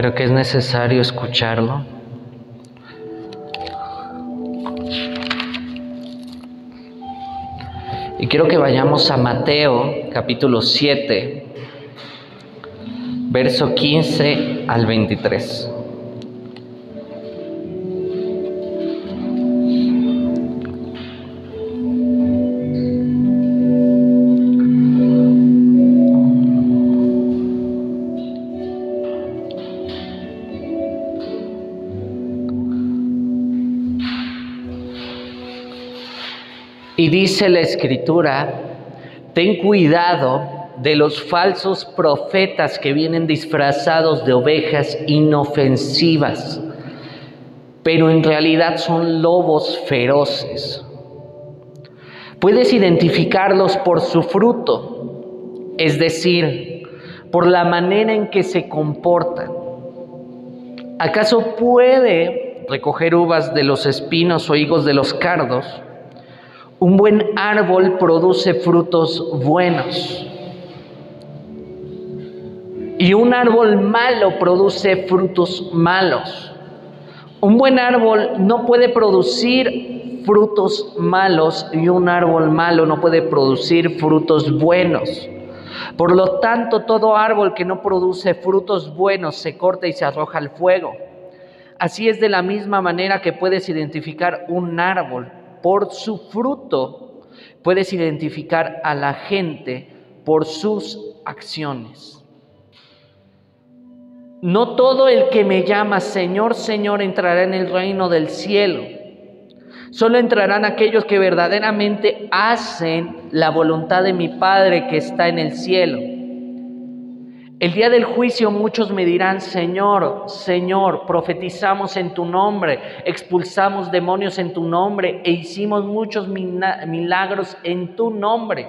pero que es necesario escucharlo. Y quiero que vayamos a Mateo capítulo 7, verso 15 al 23. Dice la escritura, ten cuidado de los falsos profetas que vienen disfrazados de ovejas inofensivas, pero en realidad son lobos feroces. Puedes identificarlos por su fruto, es decir, por la manera en que se comportan. ¿Acaso puede recoger uvas de los espinos o higos de los cardos? Un buen árbol produce frutos buenos. Y un árbol malo produce frutos malos. Un buen árbol no puede producir frutos malos y un árbol malo no puede producir frutos buenos. Por lo tanto, todo árbol que no produce frutos buenos se corta y se arroja al fuego. Así es de la misma manera que puedes identificar un árbol por su fruto puedes identificar a la gente por sus acciones. No todo el que me llama Señor, Señor entrará en el reino del cielo. Solo entrarán aquellos que verdaderamente hacen la voluntad de mi Padre que está en el cielo. El día del juicio muchos me dirán, Señor, Señor, profetizamos en tu nombre, expulsamos demonios en tu nombre e hicimos muchos milagros en tu nombre.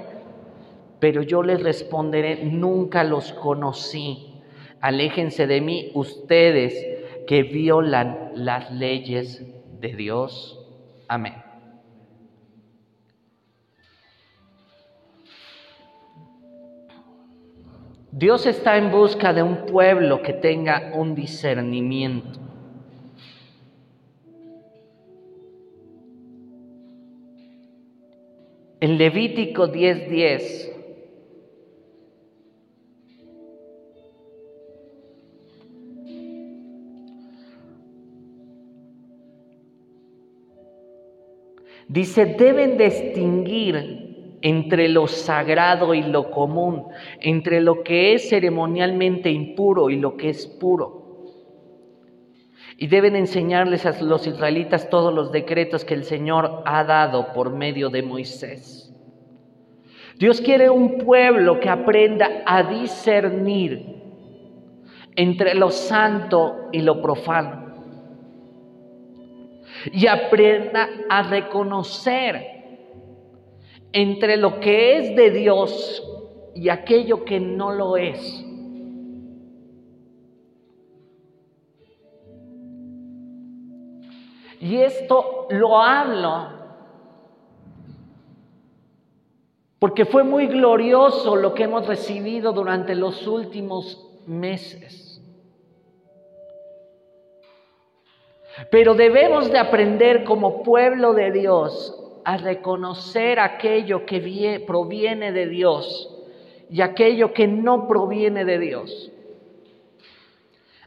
Pero yo les responderé, nunca los conocí. Aléjense de mí ustedes que violan las leyes de Dios. Amén. Dios está en busca de un pueblo que tenga un discernimiento. En Levítico 10:10 dice, deben distinguir entre lo sagrado y lo común, entre lo que es ceremonialmente impuro y lo que es puro. Y deben enseñarles a los israelitas todos los decretos que el Señor ha dado por medio de Moisés. Dios quiere un pueblo que aprenda a discernir entre lo santo y lo profano. Y aprenda a reconocer entre lo que es de Dios y aquello que no lo es. Y esto lo hablo porque fue muy glorioso lo que hemos recibido durante los últimos meses. Pero debemos de aprender como pueblo de Dios a reconocer aquello que proviene de Dios y aquello que no proviene de Dios.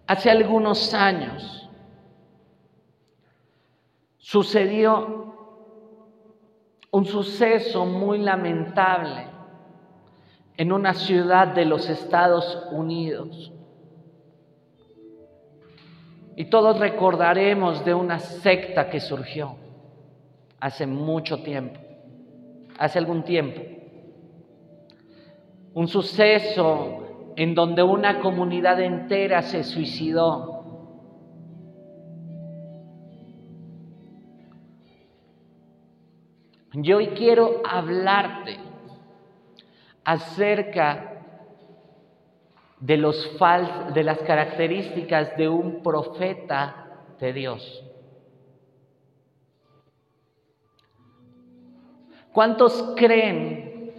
Hace algunos años sucedió un suceso muy lamentable en una ciudad de los Estados Unidos. Y todos recordaremos de una secta que surgió hace mucho tiempo, hace algún tiempo. Un suceso en donde una comunidad entera se suicidó. Yo hoy quiero hablarte acerca de, los de las características de un profeta de Dios. ¿Cuántos creen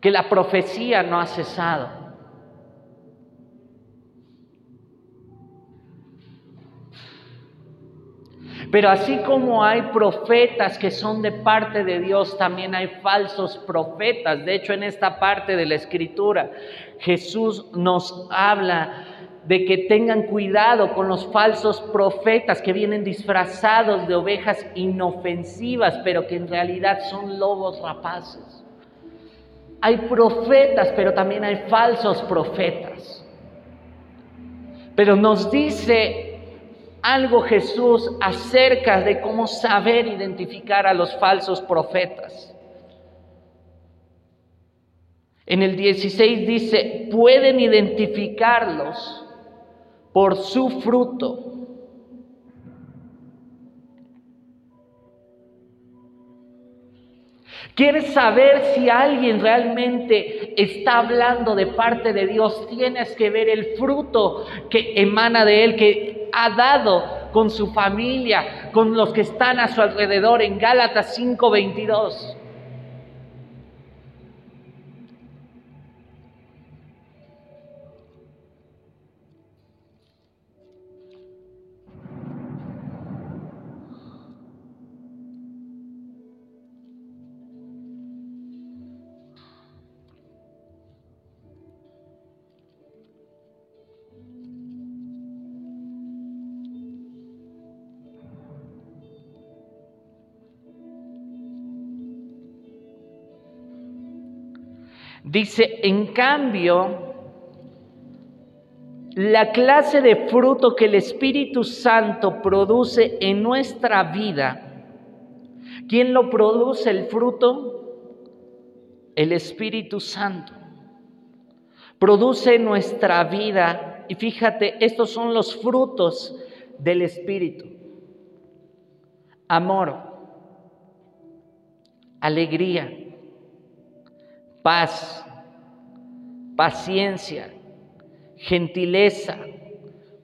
que la profecía no ha cesado? Pero así como hay profetas que son de parte de Dios, también hay falsos profetas. De hecho, en esta parte de la escritura, Jesús nos habla de que tengan cuidado con los falsos profetas que vienen disfrazados de ovejas inofensivas, pero que en realidad son lobos rapaces. Hay profetas, pero también hay falsos profetas. Pero nos dice algo Jesús acerca de cómo saber identificar a los falsos profetas. En el 16 dice, pueden identificarlos por su fruto. ¿Quieres saber si alguien realmente está hablando de parte de Dios? Tienes que ver el fruto que emana de él, que ha dado con su familia, con los que están a su alrededor en Gálatas 5:22. Dice, en cambio, la clase de fruto que el Espíritu Santo produce en nuestra vida, ¿quién lo produce el fruto? El Espíritu Santo. Produce nuestra vida, y fíjate, estos son los frutos del Espíritu. Amor, alegría, paz, paciencia, gentileza,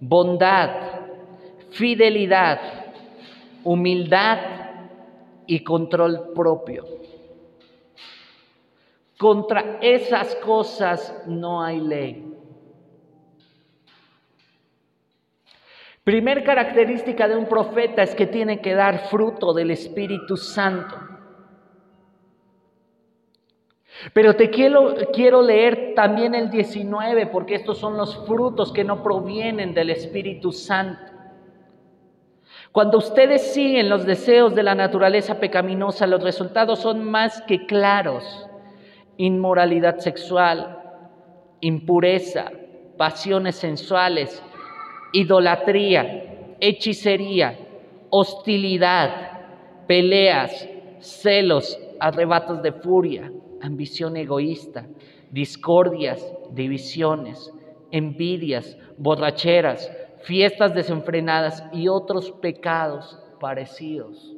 bondad, fidelidad, humildad y control propio. Contra esas cosas no hay ley. Primer característica de un profeta es que tiene que dar fruto del Espíritu Santo. Pero te quiero, quiero leer también el 19 porque estos son los frutos que no provienen del Espíritu Santo. Cuando ustedes siguen los deseos de la naturaleza pecaminosa, los resultados son más que claros. Inmoralidad sexual, impureza, pasiones sensuales, idolatría, hechicería, hostilidad, peleas, celos, arrebatos de furia ambición egoísta, discordias, divisiones, envidias, borracheras, fiestas desenfrenadas y otros pecados parecidos.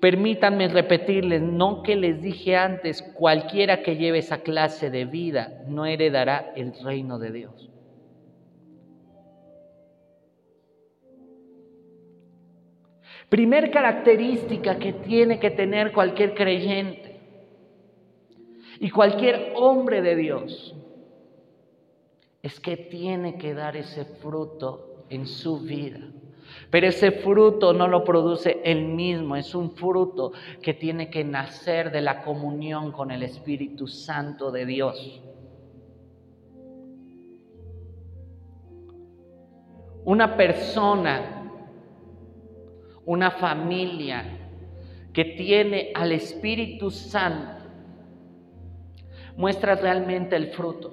Permítanme repetirles, no que les dije antes, cualquiera que lleve esa clase de vida no heredará el reino de Dios. Primer característica que tiene que tener cualquier creyente y cualquier hombre de Dios es que tiene que dar ese fruto en su vida. Pero ese fruto no lo produce él mismo, es un fruto que tiene que nacer de la comunión con el Espíritu Santo de Dios. Una persona una familia que tiene al Espíritu Santo, muestra realmente el fruto.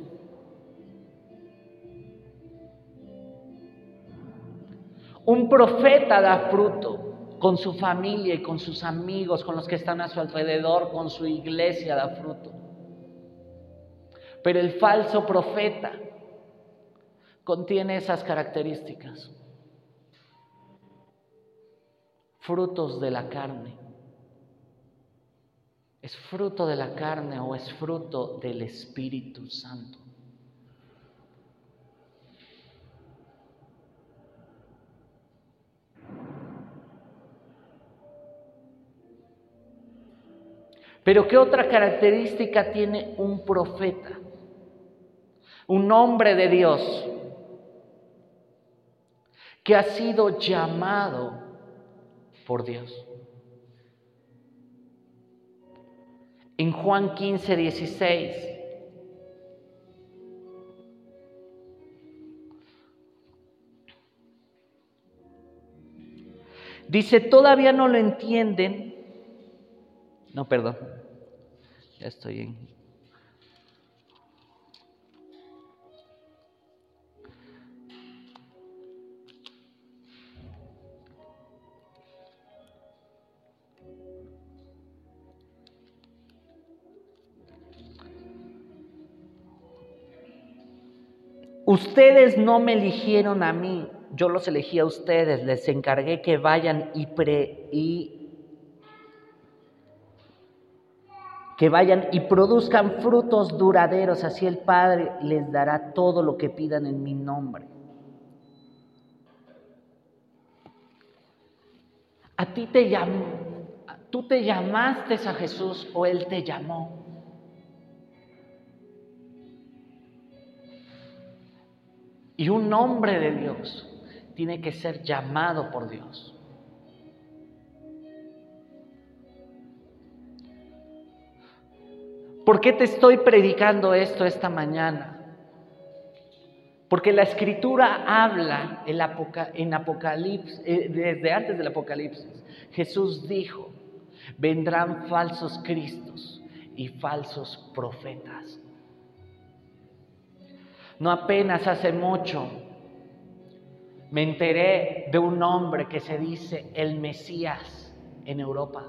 Un profeta da fruto con su familia y con sus amigos, con los que están a su alrededor, con su iglesia da fruto. Pero el falso profeta contiene esas características frutos de la carne. ¿Es fruto de la carne o es fruto del Espíritu Santo? Pero ¿qué otra característica tiene un profeta? Un hombre de Dios. que ha sido llamado por Dios. En Juan 15, 16. Dice, todavía no lo entienden. No, perdón. Ya estoy en Ustedes no me eligieron a mí, yo los elegí a ustedes, les encargué que vayan y, pre, y que vayan y produzcan frutos duraderos, así el Padre les dará todo lo que pidan en mi nombre. A ti te llamó, tú te llamaste a Jesús o Él te llamó. Y un hombre de Dios tiene que ser llamado por Dios. ¿Por qué te estoy predicando esto esta mañana? Porque la escritura habla en Apocalipsis, eh, desde antes del Apocalipsis. Jesús dijo, vendrán falsos cristos y falsos profetas no apenas hace mucho me enteré de un hombre que se dice el Mesías en Europa.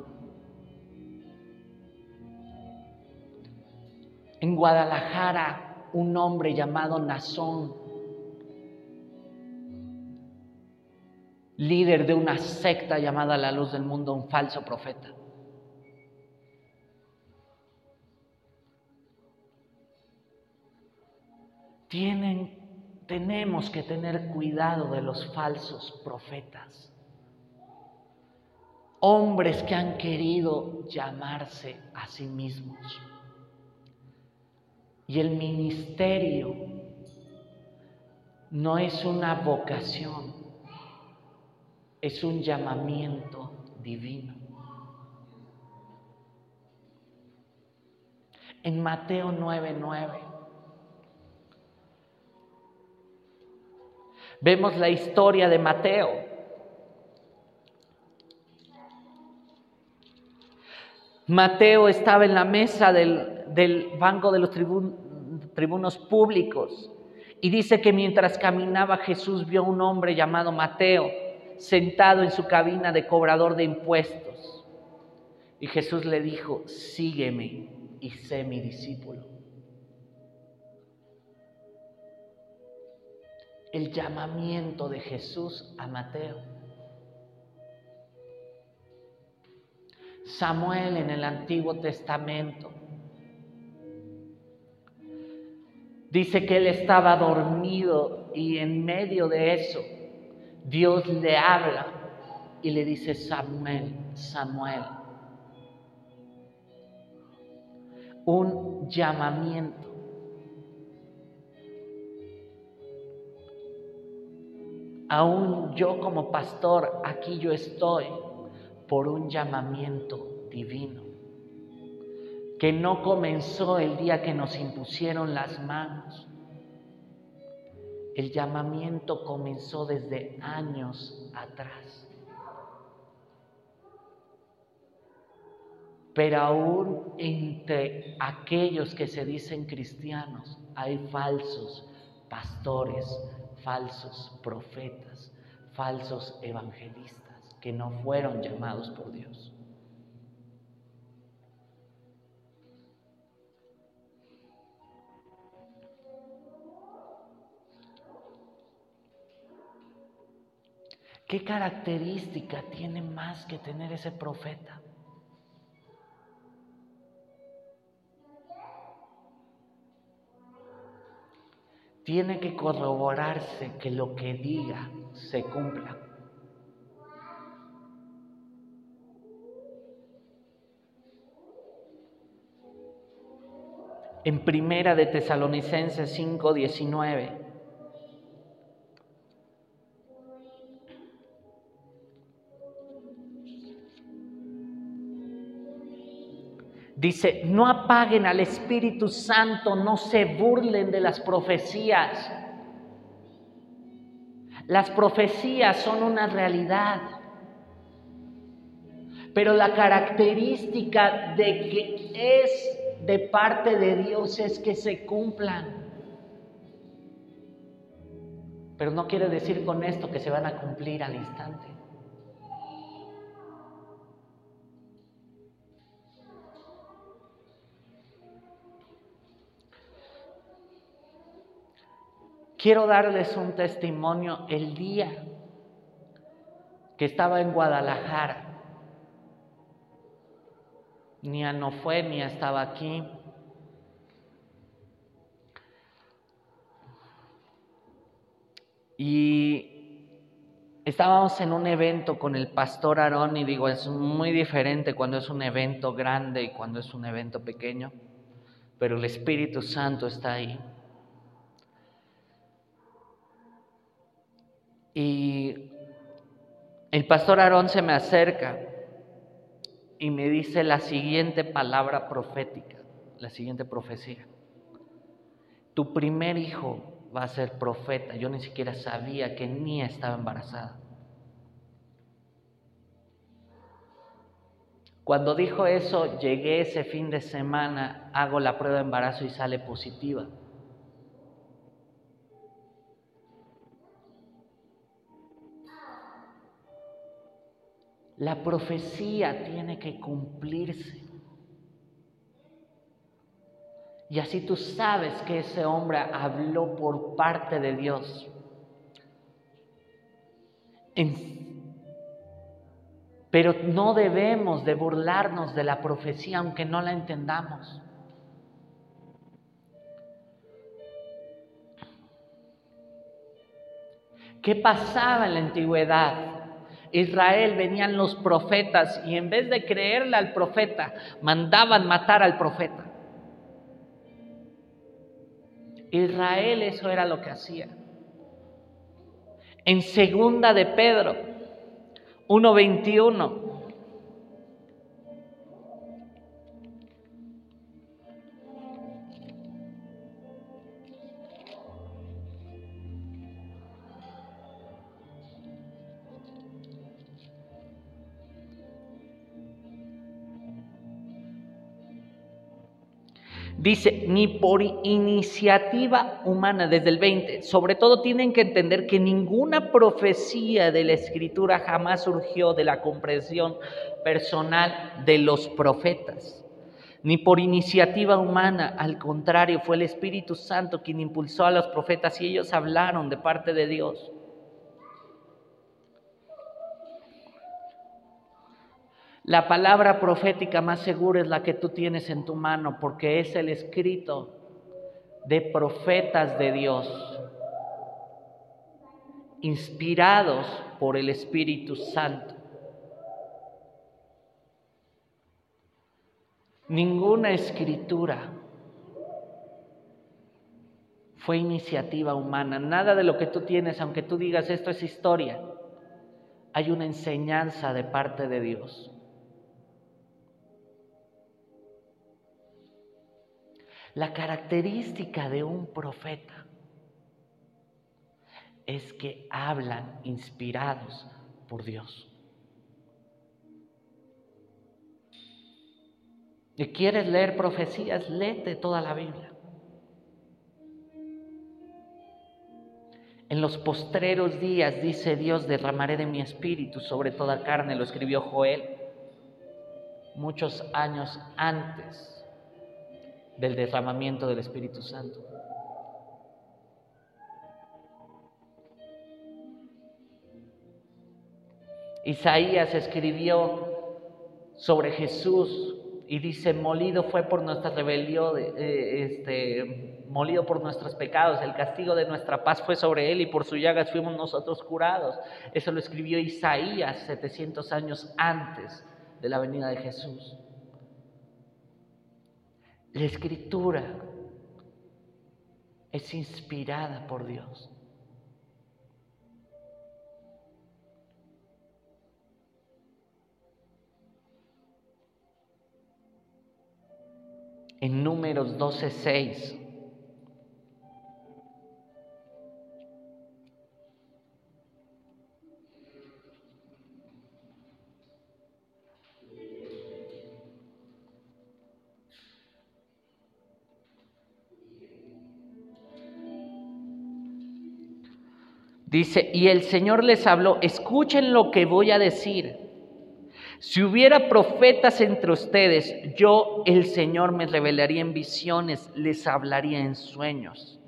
En Guadalajara, un hombre llamado Nazón, líder de una secta llamada La Luz del Mundo, un falso profeta. Tienen, tenemos que tener cuidado de los falsos profetas. Hombres que han querido llamarse a sí mismos. Y el ministerio no es una vocación, es un llamamiento divino. En Mateo 9:9 Vemos la historia de Mateo. Mateo estaba en la mesa del, banco de los tribunos públicos y dice que mientras caminaba Jesús vio a un hombre llamado Mateo sentado en su cabina de cobrador de impuestos. Y Jesús le dijo, sígueme y sé mi discípulo. El llamamiento de Jesús a Mateo. Samuel en el Antiguo Testamento dice que él estaba dormido y en medio de eso Dios le habla y le dice Samuel, Samuel. Un llamamiento Aún yo como pastor, aquí yo estoy por un llamamiento divino, que no comenzó el día que nos impusieron las manos. El llamamiento comenzó desde años atrás. Pero aún entre aquellos que se dicen cristianos hay falsos pastores, falsos profetas, falsos evangelistas que no fueron llamados por Dios. ¿Qué característica tiene más que tener ese profeta? Tiene que corroborarse que lo que diga se cumpla. En primera de Tesalonicenses 5:19 Dice, no apaguen al Espíritu Santo, no se burlen de las profecías. Las profecías son una realidad. Pero la característica de que es de parte de Dios es que se cumplan. Pero no quiere decir con esto que se van a cumplir al instante. Quiero darles un testimonio el día que estaba en Guadalajara. Nia no fue, ni estaba aquí. Y estábamos en un evento con el pastor Aarón y digo, es muy diferente cuando es un evento grande y cuando es un evento pequeño, pero el Espíritu Santo está ahí. Y el pastor Aarón se me acerca y me dice la siguiente palabra profética, la siguiente profecía. Tu primer hijo va a ser profeta. Yo ni siquiera sabía que Nia estaba embarazada. Cuando dijo eso, llegué ese fin de semana, hago la prueba de embarazo y sale positiva. La profecía tiene que cumplirse. Y así tú sabes que ese hombre habló por parte de Dios. pero no debemos de burlarnos de la profecía aunque no la entendamos. ¿Qué pasaba en la antigüedad? Israel venían los profetas y en vez de creerle al profeta, mandaban matar al profeta. Israel eso era lo que hacía. En segunda de Pedro 1:21 Dice, ni por iniciativa humana, desde el 20. Sobre todo tienen que entender que ninguna profecía de la escritura jamás surgió de la comprensión personal de los profetas. Ni por iniciativa humana, al contrario, fue el Espíritu Santo quien impulsó a los profetas y ellos hablaron de parte de Dios. La palabra profética más segura es la que tú tienes en tu mano porque es el escrito de profetas de Dios, inspirados por el Espíritu Santo. Ninguna escritura fue iniciativa humana. Nada de lo que tú tienes, aunque tú digas esto es historia, hay una enseñanza de parte de Dios. La característica de un profeta es que hablan inspirados por Dios. ¿Y quieres leer profecías? Léete toda la Biblia. En los postreros días, dice Dios, derramaré de mi espíritu sobre toda carne, lo escribió Joel muchos años antes del derramamiento del Espíritu Santo. Isaías escribió sobre Jesús y dice, molido fue por nuestra rebelión, eh, este, molido por nuestros pecados, el castigo de nuestra paz fue sobre él y por su llagas fuimos nosotros curados. Eso lo escribió Isaías 700 años antes de la venida de Jesús. La escritura es inspirada por Dios. en números 12.6. Dice, y el Señor les habló, escuchen lo que voy a decir. Si hubiera profetas entre ustedes, yo, el Señor, me revelaría en visiones, les hablaría en sueños.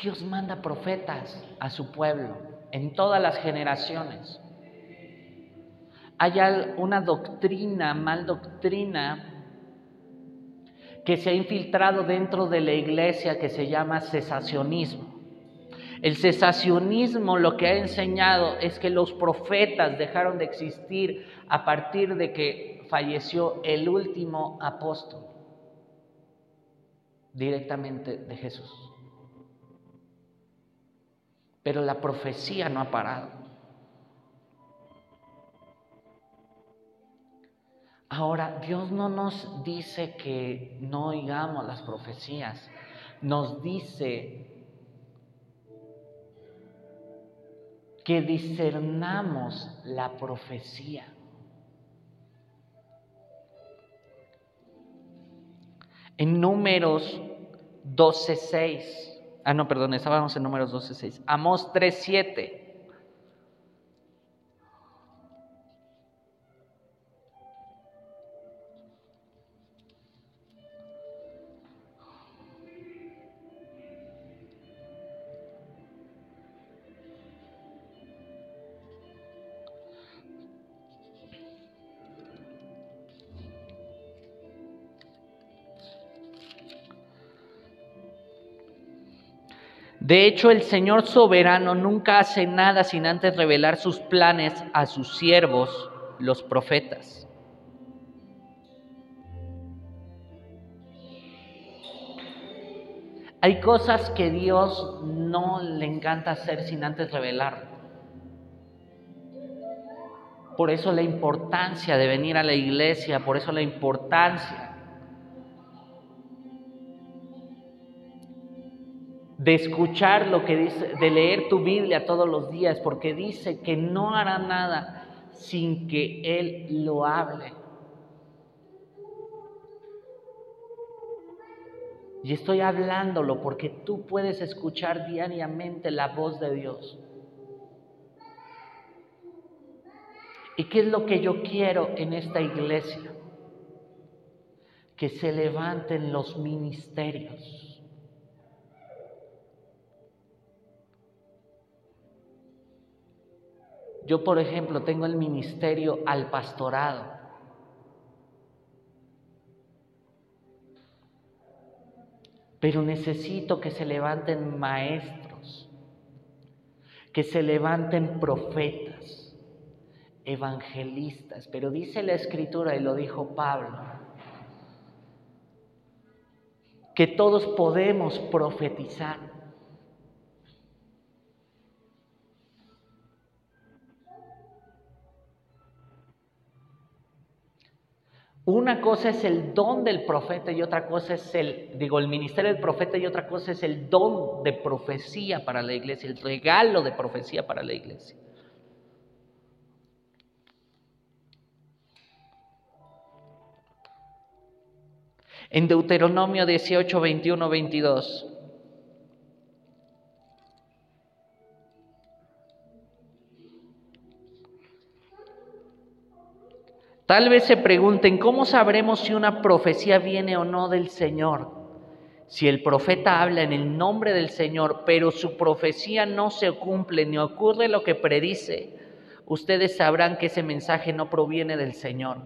Dios manda profetas a su pueblo en todas las generaciones. Hay una doctrina, mal doctrina, que se ha infiltrado dentro de la iglesia que se llama cesacionismo. El cesacionismo lo que ha enseñado es que los profetas dejaron de existir a partir de que falleció el último apóstol directamente de Jesús. Pero la profecía no ha parado. Ahora, Dios no nos dice que no oigamos las profecías, nos dice que discernamos la profecía. En números 12.6, ah no, perdón, estábamos en números 12.6, Amós 3.7. De hecho, el Señor soberano nunca hace nada sin antes revelar sus planes a sus siervos, los profetas. Hay cosas que Dios no le encanta hacer sin antes revelar. Por eso la importancia de venir a la iglesia, por eso la importancia de escuchar lo que dice, de leer tu Biblia todos los días, porque dice que no hará nada sin que Él lo hable. Y estoy hablándolo porque tú puedes escuchar diariamente la voz de Dios. ¿Y qué es lo que yo quiero en esta iglesia? Que se levanten los ministerios Yo, por ejemplo, tengo el ministerio al pastorado. Pero necesito que se levanten maestros, que se levanten profetas, evangelistas. Pero dice la escritura, y lo dijo Pablo, que todos podemos profetizar. Una cosa es el don del profeta y otra cosa es el, digo, el ministerio del profeta y otra cosa es el don de profecía para la iglesia, el regalo de profecía para la iglesia. En Deuteronomio 18, 21, 22. Tal vez se pregunten, ¿cómo sabremos si una profecía viene o no del Señor? Si el profeta habla en el nombre del Señor, pero su profecía no se cumple ni ocurre lo que predice, ustedes sabrán que ese mensaje no proviene del Señor.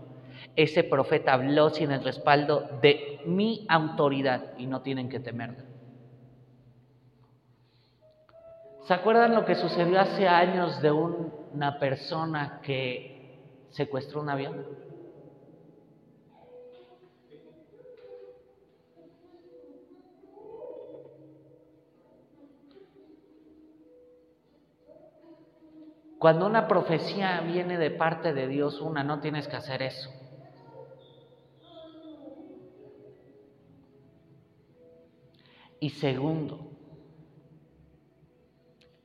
Ese profeta habló sin el respaldo de mi autoridad y no tienen que temerla. ¿Se acuerdan lo que sucedió hace años de una persona que secuestró un avión. Cuando una profecía viene de parte de Dios, una, no tienes que hacer eso. Y segundo,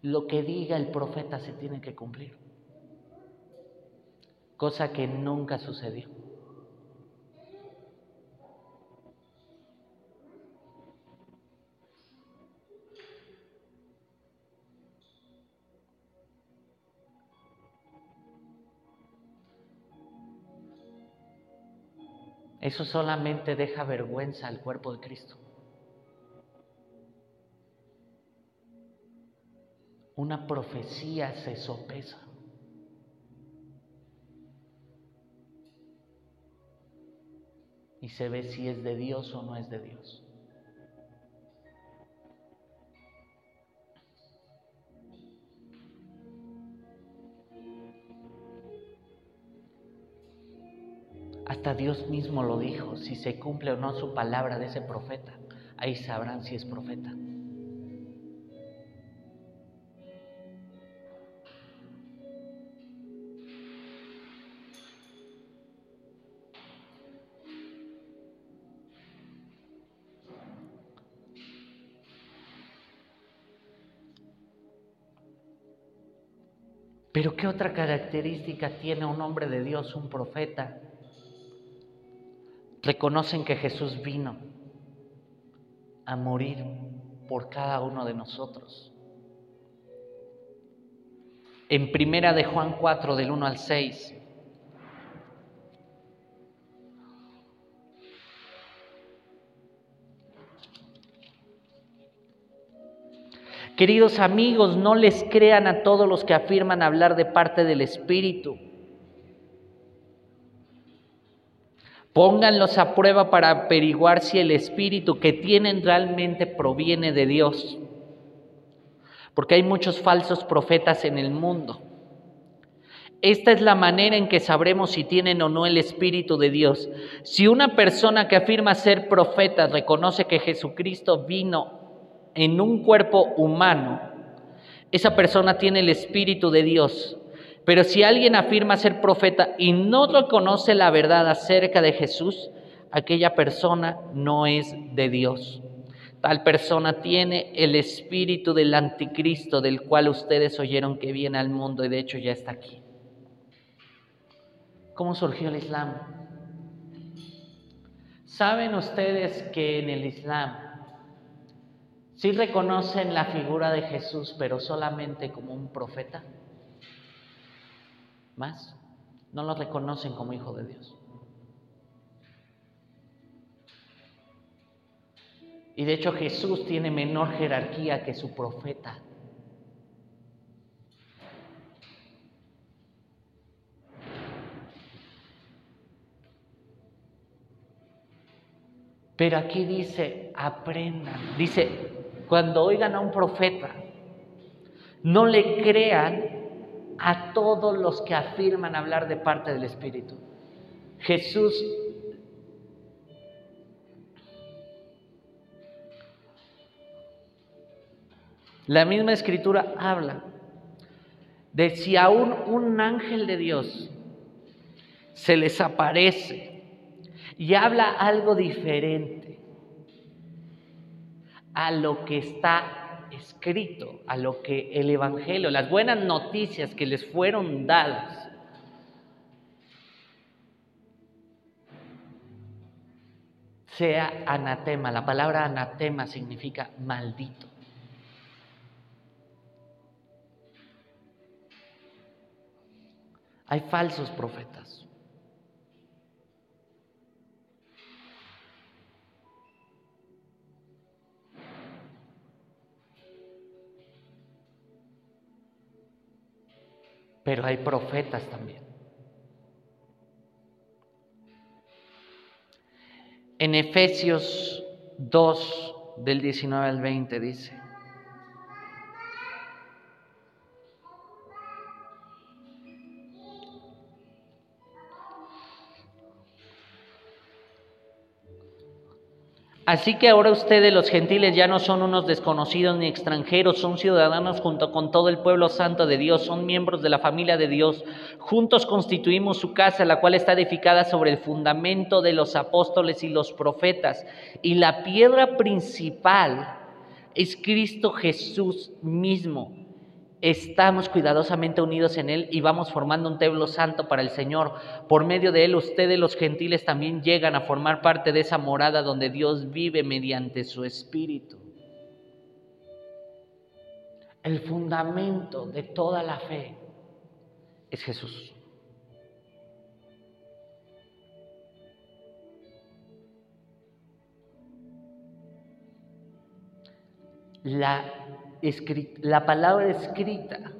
lo que diga el profeta se tiene que cumplir, cosa que nunca sucedió. Eso solamente deja vergüenza al cuerpo de Cristo. Una profecía se sopesa. Y se ve si es de Dios o no es de Dios. Hasta Dios mismo lo dijo, si se cumple o no su palabra de ese profeta, ahí sabrán si es profeta. Pero ¿qué otra característica tiene un hombre de Dios, un profeta? reconocen que Jesús vino a morir por cada uno de nosotros. En primera de Juan 4 del 1 al 6 Queridos amigos, no les crean a todos los que afirman hablar de parte del Espíritu Pónganlos a prueba para averiguar si el espíritu que tienen realmente proviene de Dios. Porque hay muchos falsos profetas en el mundo. Esta es la manera en que sabremos si tienen o no el Espíritu de Dios. Si una persona que afirma ser profeta reconoce que Jesucristo vino en un cuerpo humano, esa persona tiene el Espíritu de Dios. Pero si alguien afirma ser profeta y no reconoce la verdad acerca de Jesús, aquella persona no es de Dios. Tal persona tiene el espíritu del anticristo del cual ustedes oyeron que viene al mundo y de hecho ya está aquí. ¿Cómo surgió el Islam? ¿Saben ustedes que en el Islam sí reconocen la figura de Jesús, pero solamente como un profeta? Más, no lo reconocen como hijo de Dios. Y de hecho Jesús tiene menor jerarquía que su profeta. Pero aquí dice, aprendan. Dice, cuando oigan a un profeta, no le crean a todos los que afirman hablar de parte del Espíritu. Jesús La misma escritura habla de si aún un ángel de Dios se les aparece y habla algo diferente a lo que está escrito, a lo que el Evangelio, las buenas noticias que les fueron dadas, sea anatema. La palabra anatema significa maldito. Hay falsos profetas. Pero hay profetas también. En Efesios 2, del 19 al 20 dice, Así que ahora ustedes los gentiles ya no son unos desconocidos ni extranjeros, son ciudadanos junto con todo el pueblo santo de Dios, son miembros de la familia de Dios. Juntos constituimos su casa, la cual está edificada sobre el fundamento de los apóstoles y los profetas. Y la piedra principal es Cristo Jesús mismo estamos cuidadosamente unidos en Él y vamos formando un templo santo para el Señor. Por medio de Él, ustedes los gentiles también llegan a formar parte de esa morada donde Dios vive mediante su Espíritu. El fundamento de toda la fe es Jesús. La la palabra escrita,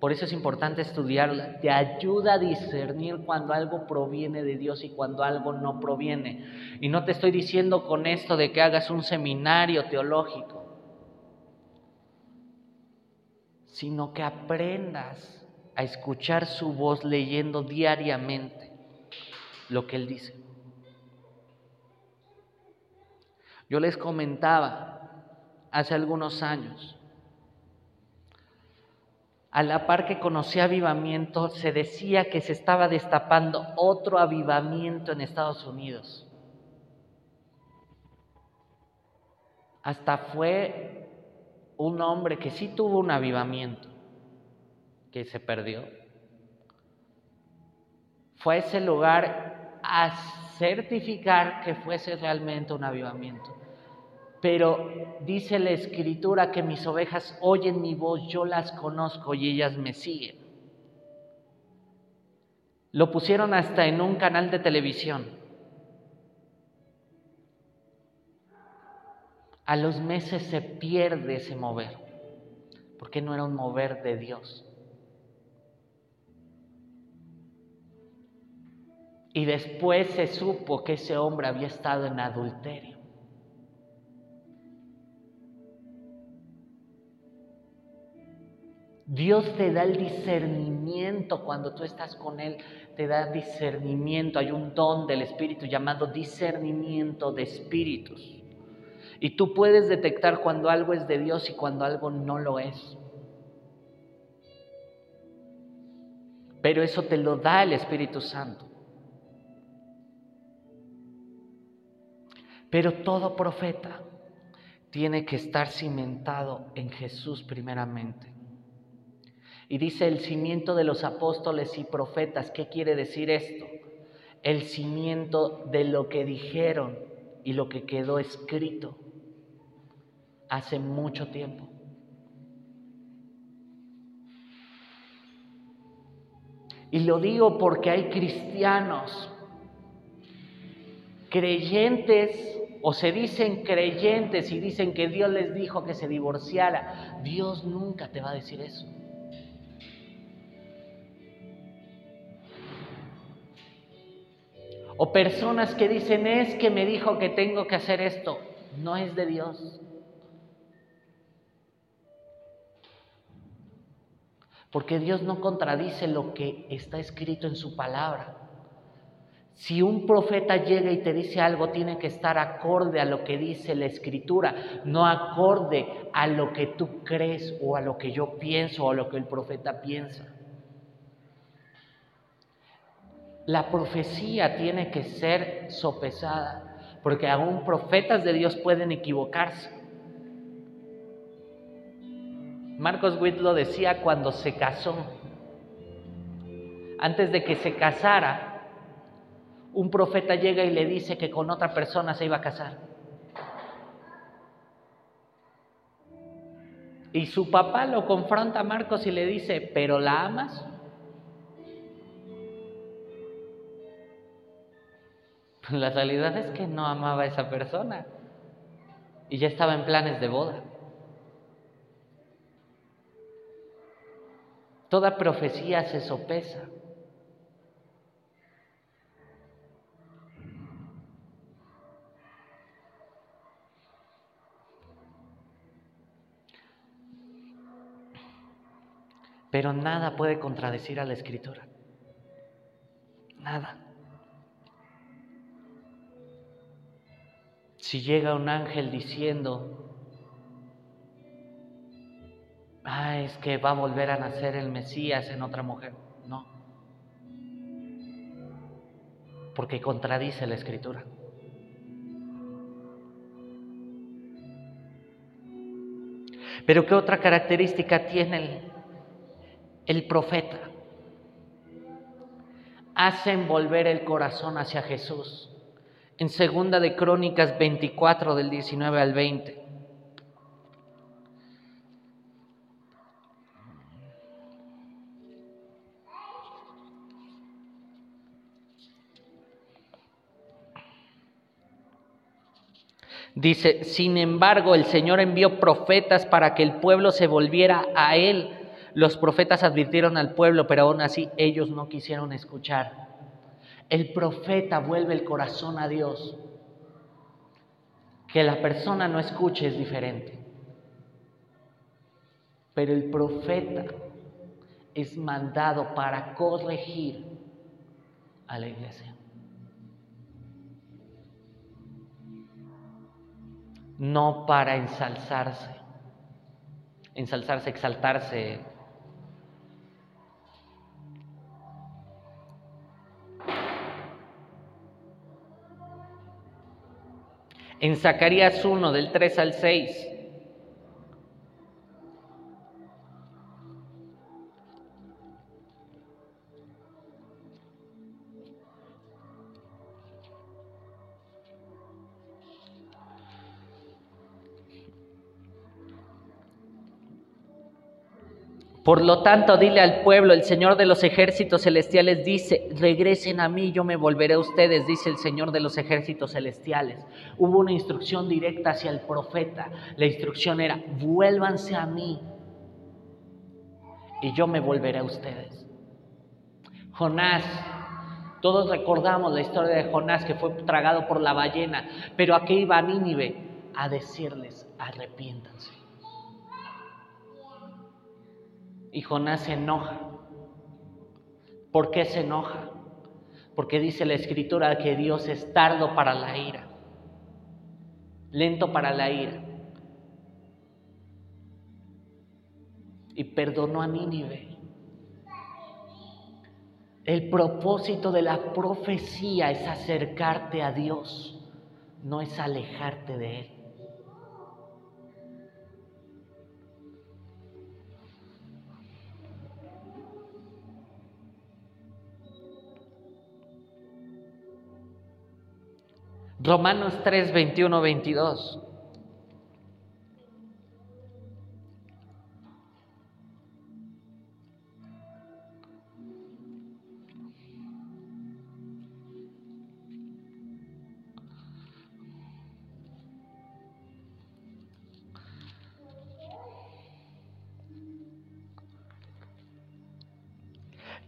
por eso es importante estudiarla, te ayuda a discernir cuando algo proviene de Dios y cuando algo no proviene. Y no te estoy diciendo con esto de que hagas un seminario teológico, sino que aprendas a escuchar su voz leyendo diariamente lo que Él dice. Yo les comentaba hace algunos años a la par que conocía avivamiento, se decía que se estaba destapando otro avivamiento en Estados Unidos. Hasta fue un hombre que sí tuvo un avivamiento, que se perdió. Fue a ese lugar a certificar que fuese realmente un avivamiento. Pero dice la escritura que mis ovejas oyen mi voz, yo las conozco y ellas me siguen. Lo pusieron hasta en un canal de televisión. A los meses se pierde ese mover, porque no era un mover de Dios. Y después se supo que ese hombre había estado en adulterio. Dios te da el discernimiento cuando tú estás con Él, te da discernimiento. Hay un don del Espíritu llamado discernimiento de espíritus. Y tú puedes detectar cuando algo es de Dios y cuando algo no lo es. Pero eso te lo da el Espíritu Santo. Pero todo profeta tiene que estar cimentado en Jesús primeramente. Y dice el cimiento de los apóstoles y profetas. ¿Qué quiere decir esto? El cimiento de lo que dijeron y lo que quedó escrito hace mucho tiempo. Y lo digo porque hay cristianos, creyentes, o se dicen creyentes y dicen que Dios les dijo que se divorciara. Dios nunca te va a decir eso. O personas que dicen, es que me dijo que tengo que hacer esto. No es de Dios. Porque Dios no contradice lo que está escrito en su palabra. Si un profeta llega y te dice algo, tiene que estar acorde a lo que dice la escritura, no acorde a lo que tú crees o a lo que yo pienso o a lo que el profeta piensa. La profecía tiene que ser sopesada, porque aún profetas de Dios pueden equivocarse. Marcos Witt lo decía cuando se casó. Antes de que se casara, un profeta llega y le dice que con otra persona se iba a casar. Y su papá lo confronta a Marcos y le dice, ¿pero la amas? La realidad es que no amaba a esa persona y ya estaba en planes de boda. Toda profecía se sopesa. Pero nada puede contradecir a la escritura. Nada. Si llega un ángel diciendo, ah, es que va a volver a nacer el Mesías en otra mujer. No. Porque contradice la escritura. Pero ¿qué otra característica tiene el, el profeta? Hacen volver el corazón hacia Jesús. En segunda de Crónicas 24 del 19 al 20. Dice, sin embargo, el Señor envió profetas para que el pueblo se volviera a Él. Los profetas advirtieron al pueblo, pero aún así ellos no quisieron escuchar. El profeta vuelve el corazón a Dios. Que la persona no escuche es diferente. Pero el profeta es mandado para corregir a la iglesia. no para ensalzarse. Ensalzarse, exaltarse. En Zacarías 1, del 3 al 6, Por lo tanto, dile al pueblo, el Señor de los ejércitos celestiales dice, regresen a mí, yo me volveré a ustedes, dice el Señor de los ejércitos celestiales. Hubo una instrucción directa hacia el profeta. La instrucción era, vuélvanse a mí y yo me volveré a ustedes. Jonás, todos recordamos la historia de Jonás que fue tragado por la ballena, pero aquí iba a Nínive a decirles, arrepiéntanse. Y Jonás se enoja. ¿Por qué se enoja? Porque dice la escritura que Dios es tardo para la ira, lento para la ira. Y perdonó a Nínive. El propósito de la profecía es acercarte a Dios, no es alejarte de Él. Romanos 3, 21, 22.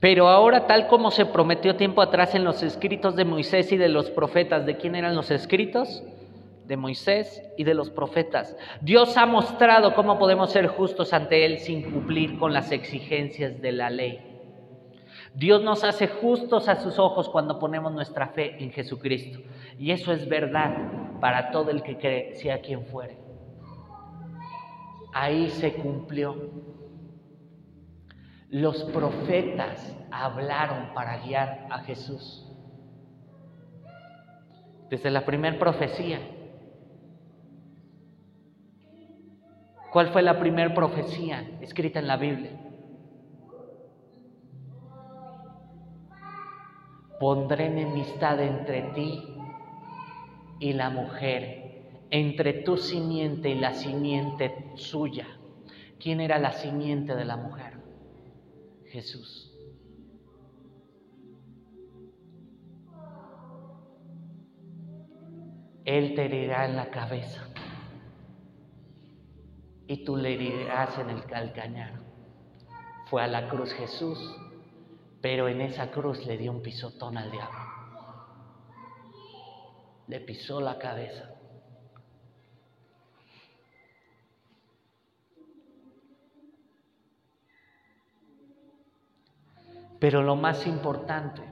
Pero ahora, tal como se prometió tiempo atrás en los escritos de Moisés y de los profetas, ¿de quién eran los escritos? De Moisés y de los profetas. Dios ha mostrado cómo podemos ser justos ante Él sin cumplir con las exigencias de la ley. Dios nos hace justos a sus ojos cuando ponemos nuestra fe en Jesucristo. Y eso es verdad para todo el que cree, sea quien fuere. Ahí se cumplió los profetas hablaron para guiar a Jesús. Desde la primera profecía. ¿Cuál fue la primera profecía escrita en la Biblia? Pondré enemistad entre ti y la mujer, entre tu simiente y la simiente suya. ¿Quién era la simiente de la mujer? Jesús. Él te herirá en la cabeza y tú le herirás en el calcañar. Fue a la cruz Jesús, pero en esa cruz le dio un pisotón al diablo. Le pisó la cabeza. Pero lo más importante,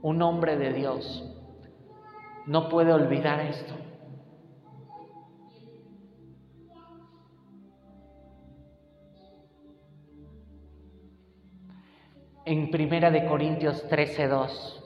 un hombre de Dios no puede olvidar esto. En Primera de Corintios 13:2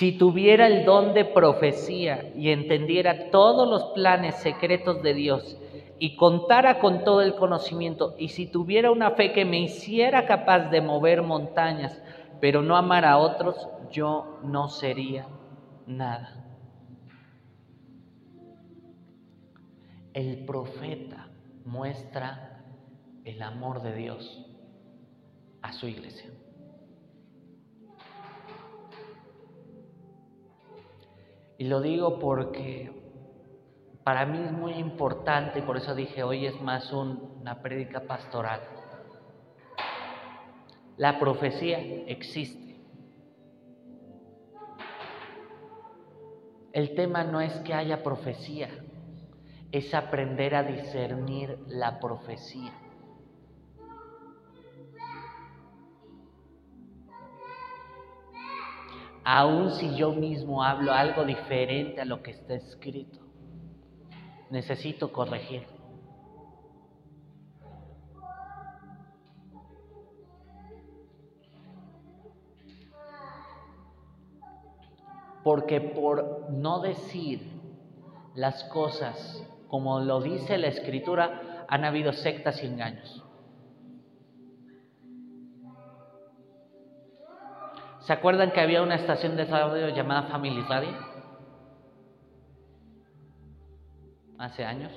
Si tuviera el don de profecía y entendiera todos los planes secretos de Dios y contara con todo el conocimiento, y si tuviera una fe que me hiciera capaz de mover montañas, pero no amar a otros, yo no sería nada. El profeta muestra el amor de Dios a su iglesia. Y lo digo porque para mí es muy importante y por eso dije hoy es más una prédica pastoral. La profecía existe. El tema no es que haya profecía, es aprender a discernir la profecía. Aun si yo mismo hablo algo diferente a lo que está escrito. Necesito corregir. Porque por no decir las cosas como lo dice la escritura, han habido sectas y engaños. ¿Se acuerdan que había una estación de radio llamada Family Radio? Hace años.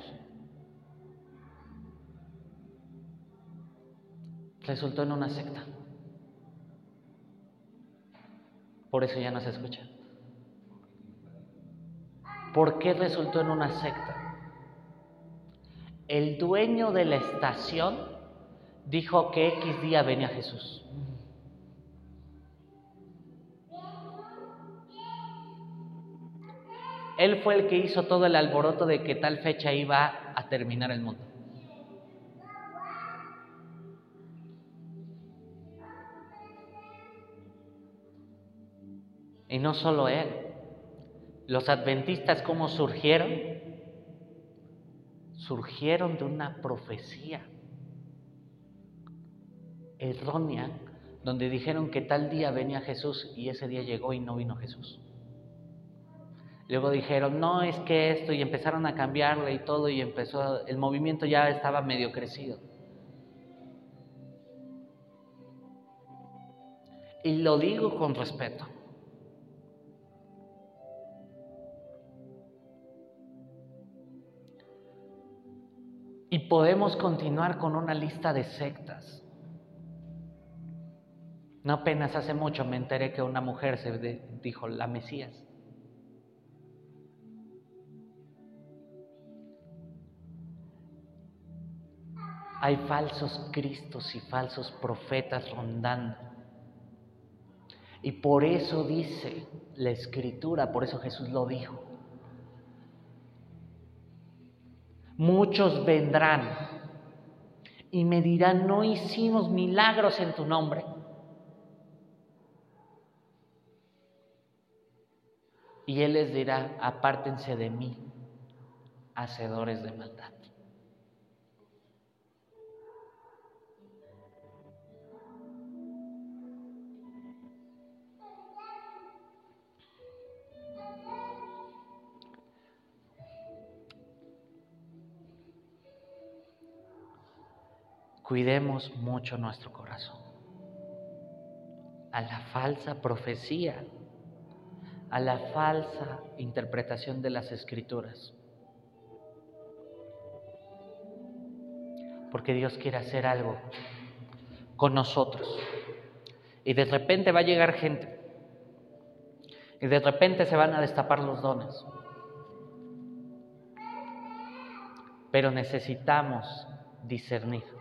Resultó en una secta. Por eso ya no se escucha. ¿Por qué resultó en una secta? El dueño de la estación dijo que X día venía Jesús. Él fue el que hizo todo el alboroto de que tal fecha iba a terminar el mundo. Y no solo él, los adventistas cómo surgieron, surgieron de una profecía errónea donde dijeron que tal día venía Jesús y ese día llegó y no vino Jesús. Luego dijeron, no, es que esto, y empezaron a cambiarle y todo, y empezó, el movimiento ya estaba medio crecido. Y lo digo con respeto. Y podemos continuar con una lista de sectas. No apenas hace mucho me enteré que una mujer se dijo la Mesías. Hay falsos cristos y falsos profetas rondando. Y por eso dice la escritura, por eso Jesús lo dijo. Muchos vendrán y me dirán, no hicimos milagros en tu nombre. Y Él les dirá, apártense de mí, hacedores de maldad. Cuidemos mucho nuestro corazón. A la falsa profecía, a la falsa interpretación de las escrituras. Porque Dios quiere hacer algo con nosotros. Y de repente va a llegar gente. Y de repente se van a destapar los dones. Pero necesitamos discernir.